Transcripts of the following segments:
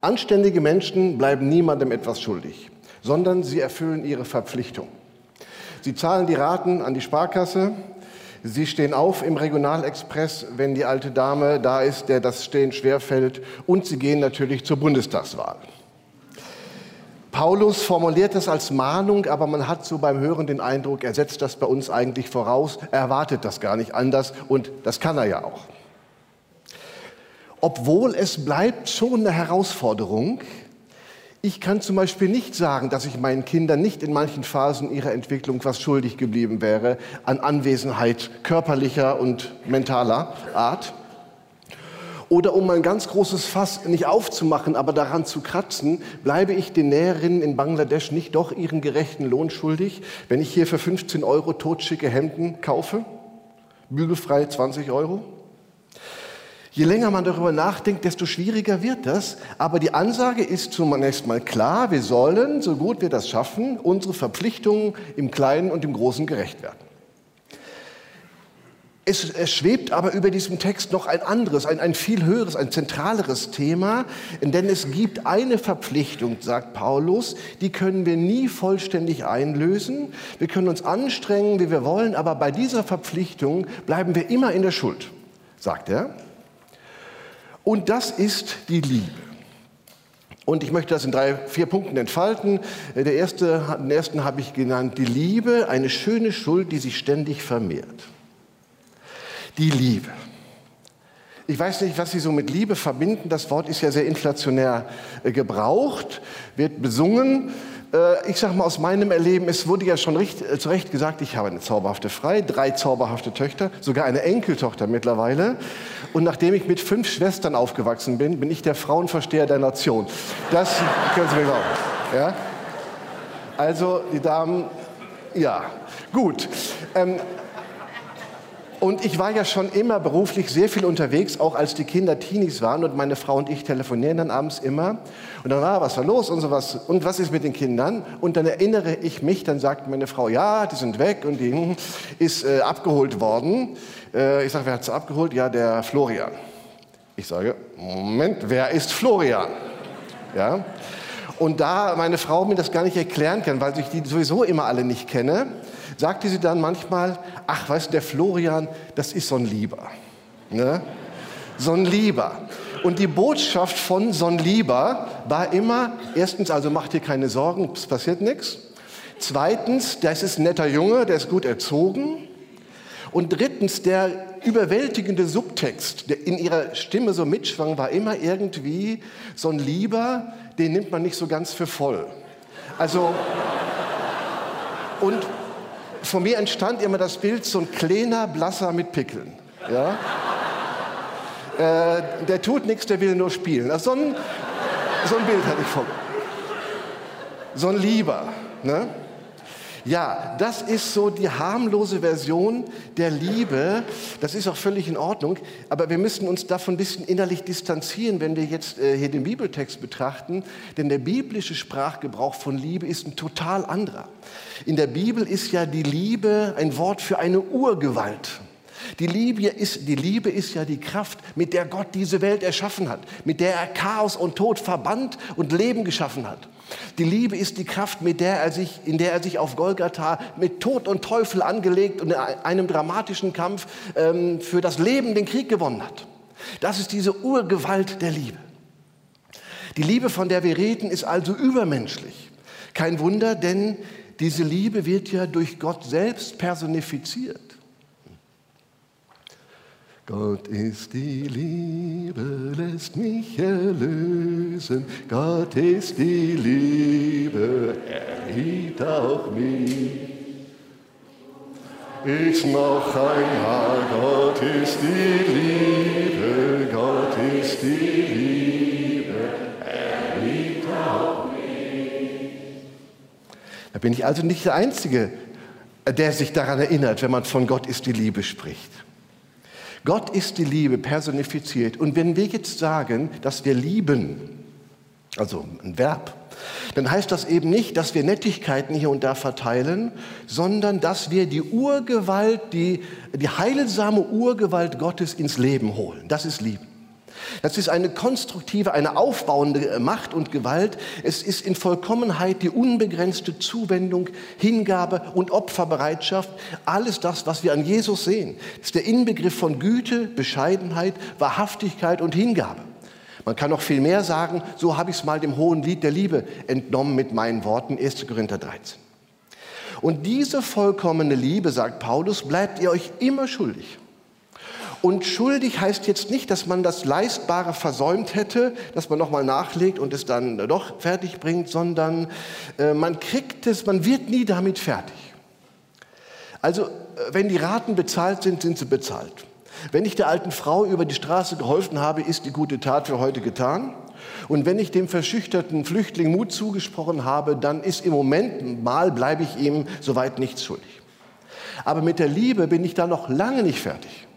Anständige Menschen bleiben niemandem etwas schuldig, sondern sie erfüllen ihre Verpflichtung. Sie zahlen die Raten an die Sparkasse, sie stehen auf im Regionalexpress, wenn die alte Dame da ist, der das Stehen schwerfällt, und sie gehen natürlich zur Bundestagswahl. Paulus formuliert das als Mahnung, aber man hat so beim Hören den Eindruck, er setzt das bei uns eigentlich voraus, er erwartet das gar nicht anders und das kann er ja auch obwohl es bleibt schon eine Herausforderung. Ich kann zum Beispiel nicht sagen, dass ich meinen Kindern nicht in manchen Phasen ihrer Entwicklung was schuldig geblieben wäre an Anwesenheit körperlicher und mentaler Art. Oder um ein ganz großes Fass nicht aufzumachen, aber daran zu kratzen, bleibe ich den Näherinnen in Bangladesch nicht doch ihren gerechten Lohn schuldig, wenn ich hier für 15 Euro totschicke Hemden kaufe? Bügelfrei 20 Euro? Je länger man darüber nachdenkt, desto schwieriger wird das. Aber die Ansage ist zunächst mal klar, wir sollen, so gut wir das schaffen, unsere Verpflichtungen im Kleinen und im Großen gerecht werden. Es, es, schwebt aber über diesem Text noch ein anderes, ein, ein viel höheres, ein zentraleres Thema, denn es gibt eine Verpflichtung, sagt Paulus, die können wir nie vollständig einlösen. Wir können uns anstrengen, wie wir wollen, aber bei dieser Verpflichtung bleiben wir immer in der Schuld, sagt er. Und das ist die Liebe. Und ich möchte das in drei, vier Punkten entfalten. Der erste, den ersten habe ich genannt, die Liebe, eine schöne Schuld, die sich ständig vermehrt. Die Liebe. Ich weiß nicht, was Sie so mit Liebe verbinden. Das Wort ist ja sehr inflationär äh, gebraucht, wird besungen. Äh, ich sage mal aus meinem Erleben, es wurde ja schon recht, äh, zu Recht gesagt, ich habe eine zauberhafte Frau, drei zauberhafte Töchter, sogar eine Enkeltochter mittlerweile. Und nachdem ich mit fünf Schwestern aufgewachsen bin, bin ich der Frauenversteher der Nation. Das können Sie mir glauben. Ja? Also, die Damen, ja, gut. Ähm, und ich war ja schon immer beruflich sehr viel unterwegs, auch als die Kinder Teenies waren und meine Frau und ich telefonieren dann abends immer. Und dann, ah, was war los und sowas. Und was ist mit den Kindern? Und dann erinnere ich mich, dann sagt meine Frau, ja, die sind weg und die hm, ist äh, abgeholt worden. Äh, ich sage, wer hat sie abgeholt? Ja, der Florian. Ich sage, Moment, wer ist Florian? Ja. Und da meine Frau mir das gar nicht erklären kann, weil ich die sowieso immer alle nicht kenne, sagte sie dann manchmal, ach, weißt du, der Florian, das ist so ein Lieber. Ne? So ein Lieber. Und die Botschaft von so ein Lieber war immer, erstens, also mach dir keine Sorgen, es passiert nichts. Zweitens, das ist ein netter Junge, der ist gut erzogen. Und drittens, der überwältigende Subtext, der in ihrer Stimme so mitschwang, war immer irgendwie so ein Lieber, den nimmt man nicht so ganz für voll. Also, und von mir entstand immer das Bild, so ein kleiner Blasser mit Pickeln. Ja? äh, der tut nichts, der will nur spielen. Also so, ein, so ein Bild hatte ich vor mir. So ein Lieber. Ne? Ja, das ist so die harmlose Version der Liebe. Das ist auch völlig in Ordnung. Aber wir müssen uns davon ein bisschen innerlich distanzieren, wenn wir jetzt äh, hier den Bibeltext betrachten. Denn der biblische Sprachgebrauch von Liebe ist ein total anderer. In der Bibel ist ja die Liebe ein Wort für eine Urgewalt. Die Liebe, ist, die Liebe ist ja die Kraft, mit der Gott diese Welt erschaffen hat, mit der er Chaos und Tod verbannt und Leben geschaffen hat. Die Liebe ist die Kraft, mit der er sich, in der er sich auf Golgatha mit Tod und Teufel angelegt und in einem dramatischen Kampf ähm, für das Leben den Krieg gewonnen hat. Das ist diese Urgewalt der Liebe. Die Liebe, von der wir reden, ist also übermenschlich. Kein Wunder, denn diese Liebe wird ja durch Gott selbst personifiziert. Gott ist die Liebe, lässt mich erlösen. Gott ist die Liebe, er liebt auch mich. Ich noch einmal, Gott ist die Liebe, Gott ist die Liebe, er liebt auch mich. Da bin ich also nicht der Einzige, der sich daran erinnert, wenn man von Gott ist die Liebe spricht. Gott ist die Liebe personifiziert. Und wenn wir jetzt sagen, dass wir lieben, also ein Verb, dann heißt das eben nicht, dass wir Nettigkeiten hier und da verteilen, sondern dass wir die Urgewalt, die, die heilsame Urgewalt Gottes ins Leben holen. Das ist Lieben. Das ist eine konstruktive, eine aufbauende Macht und Gewalt. Es ist in Vollkommenheit die unbegrenzte Zuwendung, Hingabe und Opferbereitschaft. Alles das, was wir an Jesus sehen. Ist der Inbegriff von Güte, Bescheidenheit, Wahrhaftigkeit und Hingabe. Man kann noch viel mehr sagen, so habe ich es mal dem hohen Lied der Liebe entnommen mit meinen Worten, 1. Korinther 13. Und diese vollkommene Liebe, sagt Paulus, bleibt ihr euch immer schuldig. Und schuldig heißt jetzt nicht, dass man das Leistbare versäumt hätte, dass man nochmal nachlegt und es dann doch fertig bringt, sondern äh, man kriegt es, man wird nie damit fertig. Also, äh, wenn die Raten bezahlt sind, sind sie bezahlt. Wenn ich der alten Frau über die Straße geholfen habe, ist die gute Tat für heute getan. Und wenn ich dem verschüchterten Flüchtling Mut zugesprochen habe, dann ist im Moment mal, bleibe ich ihm soweit nichts schuldig. Aber mit der Liebe bin ich da noch lange nicht fertig.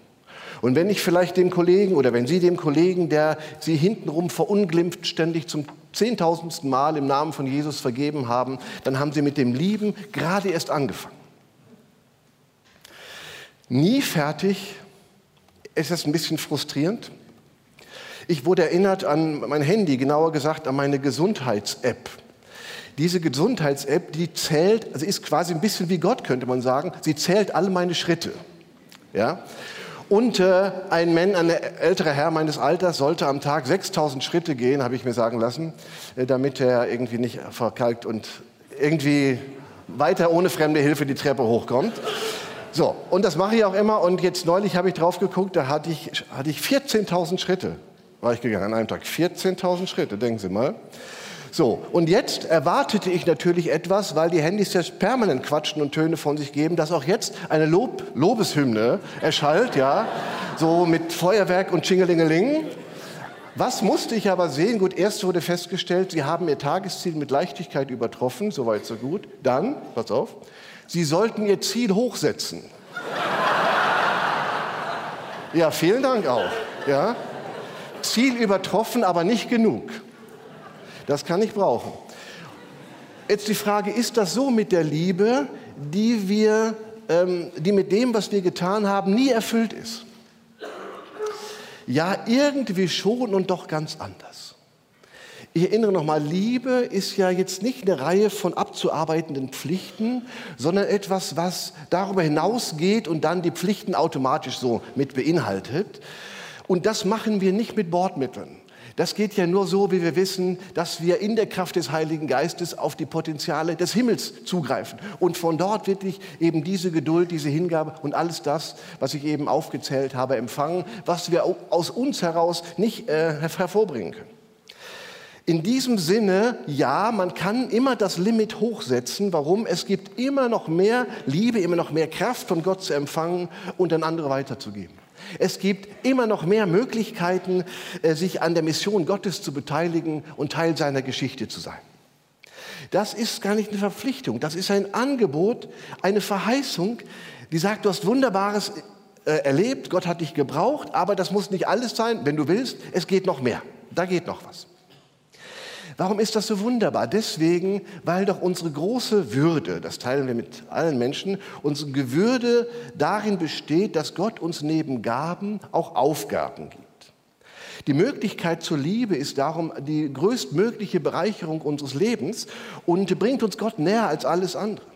Und wenn ich vielleicht dem Kollegen oder wenn Sie dem Kollegen, der Sie hintenrum verunglimpft, ständig zum zehntausendsten Mal im Namen von Jesus vergeben haben, dann haben Sie mit dem Lieben gerade erst angefangen. Nie fertig, ist das ein bisschen frustrierend. Ich wurde erinnert an mein Handy, genauer gesagt an meine Gesundheits-App. Diese Gesundheits-App, die zählt, also ist quasi ein bisschen wie Gott, könnte man sagen. Sie zählt alle meine Schritte. Ja? Und äh, ein Mann, ein älterer Herr meines Alters, sollte am Tag 6000 Schritte gehen, habe ich mir sagen lassen, äh, damit er irgendwie nicht verkalkt und irgendwie weiter ohne fremde Hilfe die Treppe hochkommt. So, und das mache ich auch immer. Und jetzt neulich habe ich drauf geguckt, da hatte ich, hatte ich 14.000 Schritte, war ich gegangen an einem Tag. 14.000 Schritte, denken Sie mal. So, und jetzt erwartete ich natürlich etwas, weil die Handys ja permanent quatschen und Töne von sich geben, dass auch jetzt eine Lob, Lobeshymne erschallt, ja, so mit Feuerwerk und Schingelingeling. Was musste ich aber sehen? Gut, erst wurde festgestellt, Sie haben Ihr Tagesziel mit Leichtigkeit übertroffen, soweit so gut. Dann, pass auf, Sie sollten Ihr Ziel hochsetzen. Ja, vielen Dank auch. Ja. Ziel übertroffen, aber nicht genug. Das kann ich brauchen. Jetzt die Frage, ist das so mit der Liebe, die, wir, ähm, die mit dem, was wir getan haben, nie erfüllt ist? Ja, irgendwie schon und doch ganz anders. Ich erinnere nochmal, Liebe ist ja jetzt nicht eine Reihe von abzuarbeitenden Pflichten, sondern etwas, was darüber hinausgeht und dann die Pflichten automatisch so mit beinhaltet. Und das machen wir nicht mit Bordmitteln. Das geht ja nur so, wie wir wissen, dass wir in der Kraft des Heiligen Geistes auf die Potenziale des Himmels zugreifen. Und von dort wirklich eben diese Geduld, diese Hingabe und alles das, was ich eben aufgezählt habe, empfangen, was wir aus uns heraus nicht äh, hervorbringen können. In diesem Sinne, ja, man kann immer das Limit hochsetzen. Warum? Es gibt immer noch mehr Liebe, immer noch mehr Kraft von Gott zu empfangen und an andere weiterzugeben. Es gibt immer noch mehr Möglichkeiten, äh, sich an der Mission Gottes zu beteiligen und Teil seiner Geschichte zu sein. Das ist gar nicht eine Verpflichtung, das ist ein Angebot, eine Verheißung, die sagt, du hast Wunderbares äh, erlebt, Gott hat dich gebraucht, aber das muss nicht alles sein, wenn du willst, es geht noch mehr, da geht noch was. Warum ist das so wunderbar? Deswegen, weil doch unsere große Würde, das teilen wir mit allen Menschen, unsere Würde darin besteht, dass Gott uns neben Gaben auch Aufgaben gibt. Die Möglichkeit zur Liebe ist darum die größtmögliche Bereicherung unseres Lebens und bringt uns Gott näher als alles andere.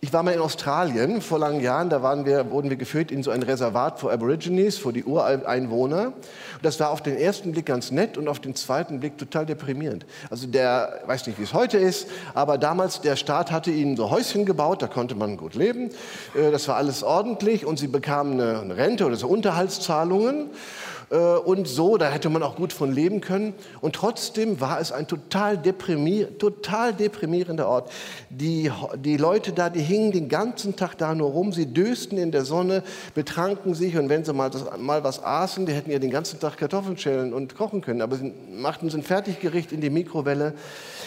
Ich war mal in Australien vor langen Jahren, da waren wir, wurden wir geführt in so ein Reservat für Aborigines, für die Ureinwohner. Und das war auf den ersten Blick ganz nett und auf den zweiten Blick total deprimierend. Also der, weiß nicht, wie es heute ist, aber damals, der Staat hatte ihnen so Häuschen gebaut, da konnte man gut leben. Äh, das war alles ordentlich und sie bekamen eine Rente oder so Unterhaltszahlungen. Äh, und so, da hätte man auch gut von leben können. Und trotzdem war es ein total, deprimier total deprimierender Ort. Die, die Leute da, die hingen den ganzen Tag da nur rum, sie dösten in der Sonne, betranken sich und wenn sie mal, das, mal was aßen, die hätten ja den ganzen Tag Kartoffeln schälen und kochen können, aber sie machten so ein Fertiggericht in die Mikrowelle.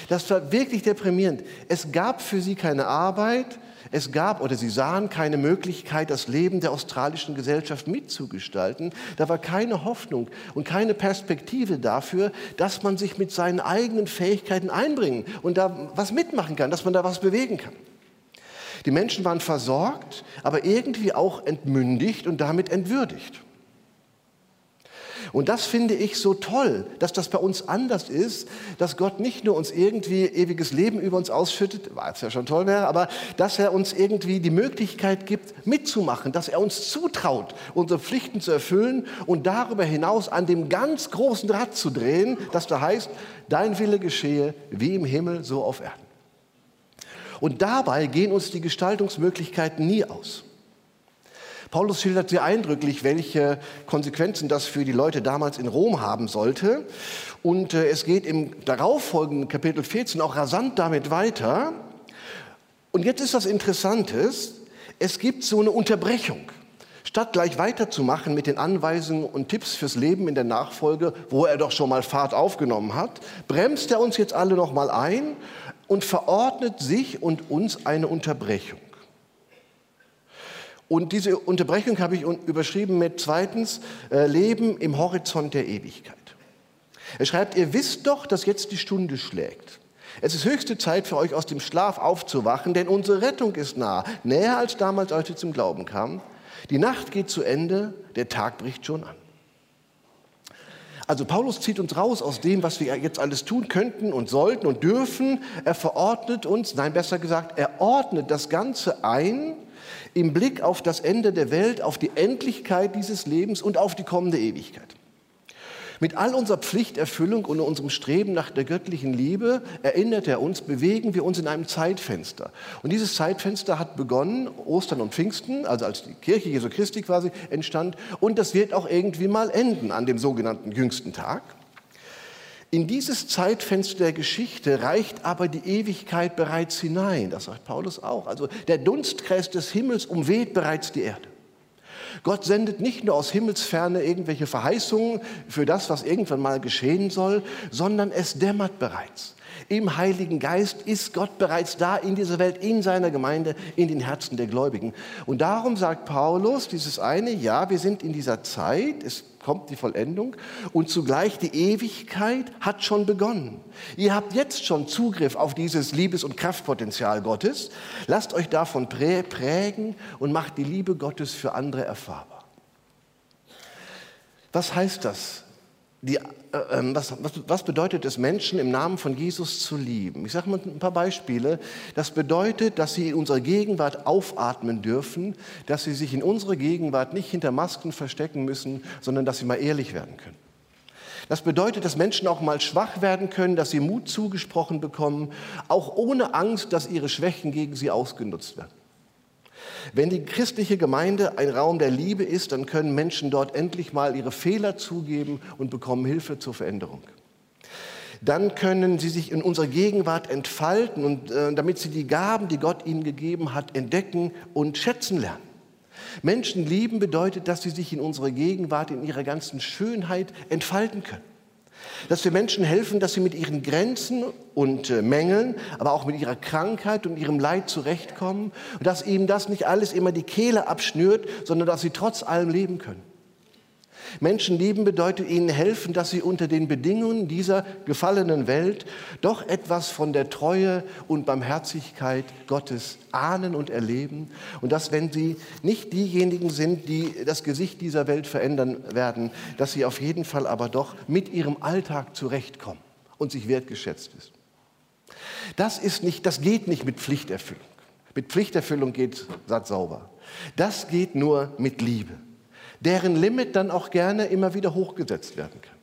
Das war wirklich deprimierend. Es gab für sie keine Arbeit, es gab oder sie sahen keine Möglichkeit, das Leben der australischen Gesellschaft mitzugestalten. Da war keine Hoffnung und keine Perspektive dafür, dass man sich mit seinen eigenen Fähigkeiten einbringen und da was mitmachen kann, dass man da was bewegen kann. Die Menschen waren versorgt, aber irgendwie auch entmündigt und damit entwürdigt. Und das finde ich so toll, dass das bei uns anders ist, dass Gott nicht nur uns irgendwie ewiges Leben über uns ausschüttet, was ja schon toll wäre, aber dass er uns irgendwie die Möglichkeit gibt, mitzumachen, dass er uns zutraut, unsere Pflichten zu erfüllen und darüber hinaus an dem ganz großen Rad zu drehen, das da heißt, dein Wille geschehe wie im Himmel, so auf Erden. Und dabei gehen uns die Gestaltungsmöglichkeiten nie aus. Paulus schildert sehr eindrücklich, welche Konsequenzen das für die Leute damals in Rom haben sollte. Und äh, es geht im darauffolgenden Kapitel 14 auch rasant damit weiter. Und jetzt ist das Interessantes, es gibt so eine Unterbrechung. Statt gleich weiterzumachen mit den Anweisungen und Tipps fürs Leben in der Nachfolge, wo er doch schon mal Fahrt aufgenommen hat, bremst er uns jetzt alle noch mal ein und verordnet sich und uns eine Unterbrechung. Und diese Unterbrechung habe ich überschrieben mit zweitens, äh, Leben im Horizont der Ewigkeit. Er schreibt, ihr wisst doch, dass jetzt die Stunde schlägt. Es ist höchste Zeit für euch aus dem Schlaf aufzuwachen, denn unsere Rettung ist nah, näher als damals, als wir zum Glauben kamen. Die Nacht geht zu Ende, der Tag bricht schon an. Also Paulus zieht uns raus aus dem, was wir jetzt alles tun könnten und sollten und dürfen. Er verordnet uns, nein, besser gesagt, er ordnet das Ganze ein im Blick auf das Ende der Welt, auf die Endlichkeit dieses Lebens und auf die kommende Ewigkeit. Mit all unserer Pflichterfüllung und unserem Streben nach der göttlichen Liebe, erinnert er uns, bewegen wir uns in einem Zeitfenster. Und dieses Zeitfenster hat begonnen, Ostern und Pfingsten, also als die Kirche Jesu Christi quasi entstand, und das wird auch irgendwie mal enden an dem sogenannten jüngsten Tag. In dieses Zeitfenster der Geschichte reicht aber die Ewigkeit bereits hinein. Das sagt Paulus auch. Also der Dunstkreis des Himmels umweht bereits die Erde. Gott sendet nicht nur aus Himmelsferne irgendwelche Verheißungen für das, was irgendwann mal geschehen soll, sondern es dämmert bereits. Im Heiligen Geist ist Gott bereits da in dieser Welt, in seiner Gemeinde, in den Herzen der Gläubigen. Und darum sagt Paulus dieses eine, ja, wir sind in dieser Zeit, es kommt die Vollendung und zugleich die Ewigkeit hat schon begonnen. Ihr habt jetzt schon Zugriff auf dieses Liebes- und Kraftpotenzial Gottes. Lasst euch davon prägen und macht die Liebe Gottes für andere erfahrbar. Was heißt das? Die, äh, ähm, was, was, was, bedeutet es, Menschen im Namen von Jesus zu lieben? Ich sage mal ein paar Beispiele. Das bedeutet, dass sie in unserer Gegenwart aufatmen dürfen, dass sie sich in unserer Gegenwart nicht hinter Masken verstecken müssen, sondern dass sie mal ehrlich werden können. Das bedeutet, dass Menschen auch mal schwach werden können, dass sie Mut zugesprochen bekommen, auch ohne Angst, dass ihre Schwächen gegen sie ausgenutzt werden. Wenn die christliche Gemeinde ein Raum der Liebe ist, dann können Menschen dort endlich mal ihre Fehler zugeben und bekommen Hilfe zur Veränderung. Dann können sie sich in unserer Gegenwart entfalten und äh, damit sie die Gaben, die Gott ihnen gegeben hat, entdecken und schätzen lernen. Menschen lieben bedeutet, dass sie sich in unserer Gegenwart in ihrer ganzen Schönheit entfalten können. Dass wir Menschen helfen, dass sie mit ihren Grenzen und äh, Mängeln, aber auch mit ihrer Krankheit und ihrem Leid zurechtkommen und dass ihnen das nicht alles immer die Kehle abschnürt, sondern dass sie trotz allem leben können. Menschen lieben bedeutet ihnen helfen, dass sie unter den Bedingungen dieser gefallenen Welt doch etwas von der Treue und Barmherzigkeit Gottes ahnen und erleben und dass, wenn sie nicht diejenigen sind, die das Gesicht dieser Welt verändern werden, dass sie auf jeden Fall aber doch mit ihrem Alltag zurechtkommen und sich wertgeschätzt ist. Das ist nicht, das geht nicht mit Pflichterfüllung. Mit Pflichterfüllung geht Satz sauber. Das geht nur mit Liebe deren Limit dann auch gerne immer wieder hochgesetzt werden kann.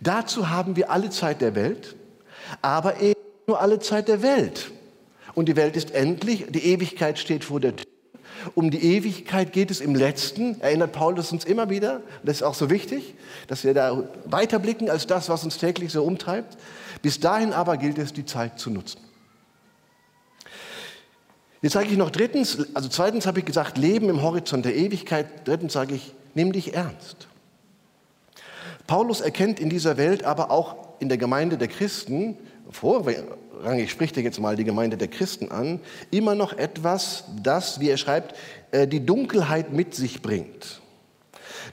Dazu haben wir alle Zeit der Welt, aber eben nur alle Zeit der Welt. Und die Welt ist endlich, die Ewigkeit steht vor der Tür. Um die Ewigkeit geht es im Letzten, erinnert Paulus uns immer wieder. Das ist auch so wichtig, dass wir da weiterblicken als das, was uns täglich so umtreibt. Bis dahin aber gilt es, die Zeit zu nutzen. Jetzt sage ich noch drittens, also zweitens habe ich gesagt, Leben im Horizont der Ewigkeit. Drittens sage ich, nimm dich ernst. Paulus erkennt in dieser Welt aber auch in der Gemeinde der Christen, vorrangig spricht er jetzt mal die Gemeinde der Christen an, immer noch etwas, das, wie er schreibt, äh, die Dunkelheit mit sich bringt.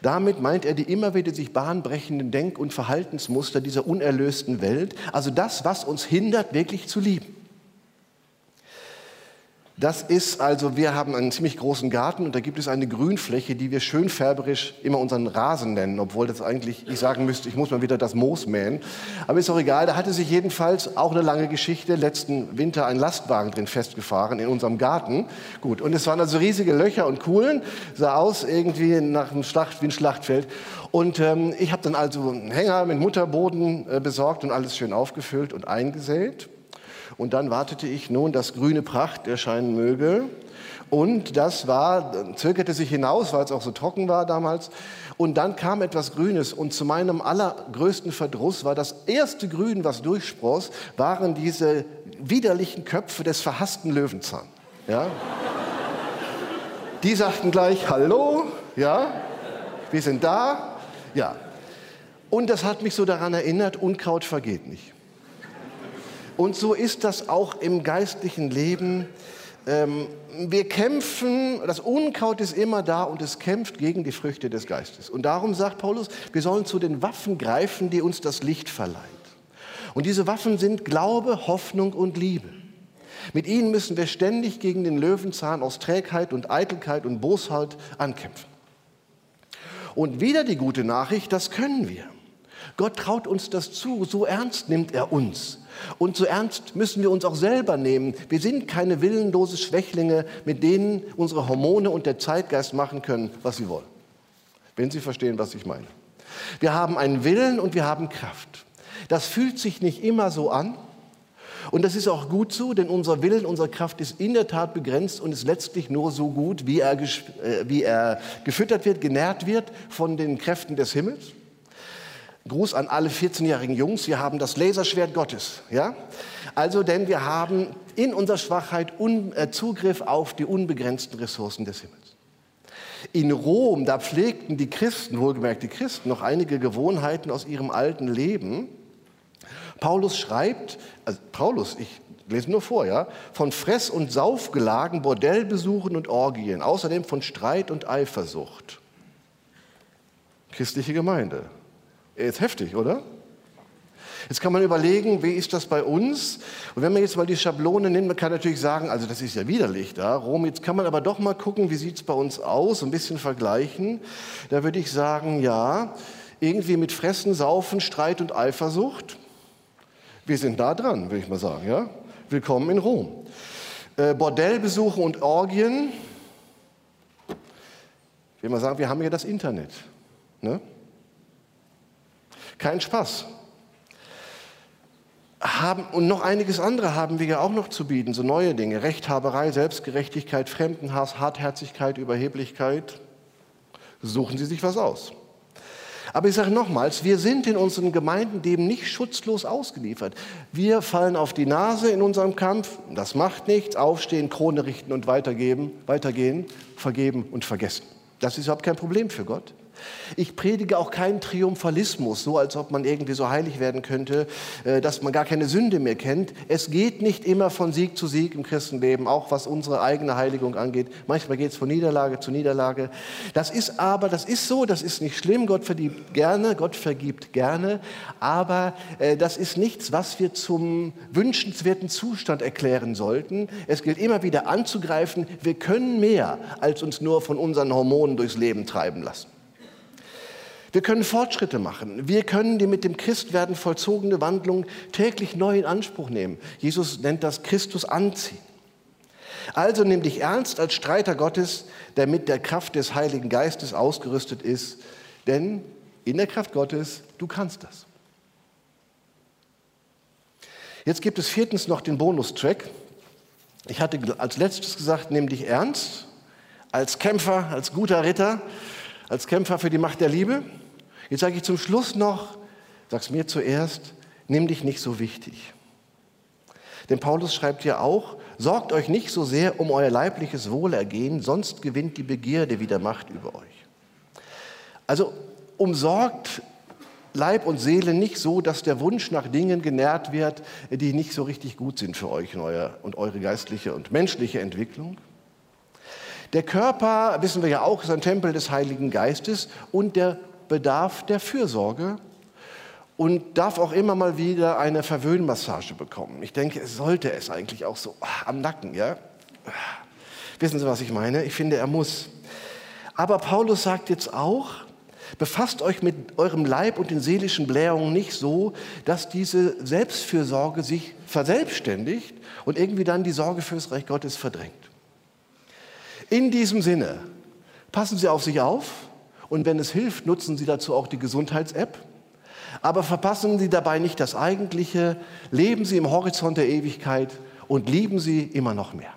Damit meint er die immer wieder sich bahnbrechenden Denk- und Verhaltensmuster dieser unerlösten Welt, also das, was uns hindert, wirklich zu lieben. Das ist also, wir haben einen ziemlich großen Garten und da gibt es eine Grünfläche, die wir schön färberisch immer unseren Rasen nennen, obwohl das eigentlich ich sagen müsste, ich muss mal wieder das Moos mähen. Aber ist auch egal, da hatte sich jedenfalls auch eine lange Geschichte, letzten Winter ein Lastwagen drin festgefahren in unserem Garten. Gut, und es waren also riesige Löcher und Kuhlen, sah aus irgendwie nach einem Schlacht, wie ein Schlachtfeld. Und ähm, ich habe dann also einen Hänger mit Mutterboden äh, besorgt und alles schön aufgefüllt und eingesät. Und dann wartete ich nun, dass grüne Pracht erscheinen möge. Und das war, zögerte sich hinaus, weil es auch so trocken war damals. Und dann kam etwas Grünes. Und zu meinem allergrößten Verdruss war das erste Grün, was durchspross, waren diese widerlichen Köpfe des verhassten Löwenzahn. Ja? Die sagten gleich, hallo, ja, wir sind da, ja. Und das hat mich so daran erinnert, Unkraut vergeht nicht. Und so ist das auch im geistlichen Leben. Ähm, wir kämpfen, das Unkraut ist immer da und es kämpft gegen die Früchte des Geistes. Und darum sagt Paulus, wir sollen zu den Waffen greifen, die uns das Licht verleiht. Und diese Waffen sind Glaube, Hoffnung und Liebe. Mit ihnen müssen wir ständig gegen den Löwenzahn aus Trägheit und Eitelkeit und Bosheit ankämpfen. Und wieder die gute Nachricht, das können wir. Gott traut uns das zu, so ernst nimmt er uns. Und so ernst müssen wir uns auch selber nehmen. Wir sind keine willenlose Schwächlinge, mit denen unsere Hormone und der Zeitgeist machen können, was sie wollen. Wenn Sie verstehen, was ich meine. Wir haben einen Willen und wir haben Kraft. Das fühlt sich nicht immer so an. Und das ist auch gut so, denn unser Willen, unsere Kraft ist in der Tat begrenzt und ist letztlich nur so gut, wie er, äh, wie er gefüttert wird, genährt wird von den Kräften des Himmels. Gruß an alle 14-jährigen Jungs, wir haben das Laserschwert Gottes. Ja? Also, denn wir haben in unserer Schwachheit Un äh, Zugriff auf die unbegrenzten Ressourcen des Himmels. In Rom, da pflegten die Christen, wohlgemerkt die Christen, noch einige Gewohnheiten aus ihrem alten Leben. Paulus schreibt, also Paulus, ich lese nur vor, ja, von Fress- und Saufgelagen, Bordellbesuchen und Orgien, außerdem von Streit und Eifersucht. Christliche Gemeinde. Ist heftig, oder? Jetzt kann man überlegen, wie ist das bei uns? Und wenn man jetzt mal die Schablone nimmt, man kann natürlich sagen, also das ist ja widerlich da, Rom. Jetzt kann man aber doch mal gucken, wie sieht es bei uns aus, ein bisschen vergleichen. Da würde ich sagen, ja, irgendwie mit Fressen, Saufen, Streit und Eifersucht. Wir sind da dran, würde ich mal sagen, ja. Willkommen in Rom. Äh, Bordellbesuche und Orgien. Ich will mal sagen, wir haben ja das Internet. Ne? Kein Spaß. Haben, und noch einiges andere haben wir ja auch noch zu bieten, so neue Dinge. Rechthaberei, Selbstgerechtigkeit, Fremdenhass, Hartherzigkeit, Überheblichkeit. Suchen Sie sich was aus. Aber ich sage nochmals, wir sind in unseren Gemeinden dem nicht schutzlos ausgeliefert. Wir fallen auf die Nase in unserem Kampf, das macht nichts, aufstehen, Krone richten und weitergeben, weitergehen, vergeben und vergessen. Das ist überhaupt kein Problem für Gott. Ich predige auch keinen Triumphalismus, so als ob man irgendwie so heilig werden könnte, äh, dass man gar keine Sünde mehr kennt. Es geht nicht immer von Sieg zu Sieg im Christenleben, auch was unsere eigene Heiligung angeht. Manchmal geht es von Niederlage zu Niederlage. Das ist aber, das ist so, das ist nicht schlimm. Gott vergibt gerne, Gott vergibt gerne. Aber äh, das ist nichts, was wir zum wünschenswerten Zustand erklären sollten. Es gilt immer wieder anzugreifen. Wir können mehr, als uns nur von unseren Hormonen durchs Leben treiben lassen. Wir können Fortschritte machen. Wir können die mit dem Christwerden vollzogene Wandlung täglich neu in Anspruch nehmen. Jesus nennt das Christus anziehen. Also nimm dich ernst als Streiter Gottes, der mit der Kraft des Heiligen Geistes ausgerüstet ist. Denn in der Kraft Gottes, du kannst das. Jetzt gibt es viertens noch den Bonustrack. Ich hatte als letztes gesagt, nimm dich ernst als Kämpfer, als guter Ritter, als Kämpfer für die Macht der Liebe. Jetzt sage ich zum Schluss noch, sag's mir zuerst, nimm dich nicht so wichtig. Denn Paulus schreibt ja auch, sorgt euch nicht so sehr um euer leibliches Wohlergehen, sonst gewinnt die Begierde wieder Macht über euch. Also umsorgt Leib und Seele nicht so, dass der Wunsch nach Dingen genährt wird, die nicht so richtig gut sind für euch und, euer, und eure geistliche und menschliche Entwicklung. Der Körper, wissen wir ja auch, ist ein Tempel des Heiligen Geistes und der bedarf der Fürsorge und darf auch immer mal wieder eine Verwöhnmassage bekommen. Ich denke, es sollte es eigentlich auch so ach, am Nacken, ja? Wissen Sie, was ich meine? Ich finde, er muss. Aber Paulus sagt jetzt auch, befasst euch mit eurem Leib und den seelischen Blähungen nicht so, dass diese Selbstfürsorge sich verselbstständigt und irgendwie dann die Sorge fürs Reich Gottes verdrängt. In diesem Sinne, passen Sie auf sich auf und wenn es hilft, nutzen Sie dazu auch die Gesundheits-App. Aber verpassen Sie dabei nicht das Eigentliche, leben Sie im Horizont der Ewigkeit und lieben Sie immer noch mehr.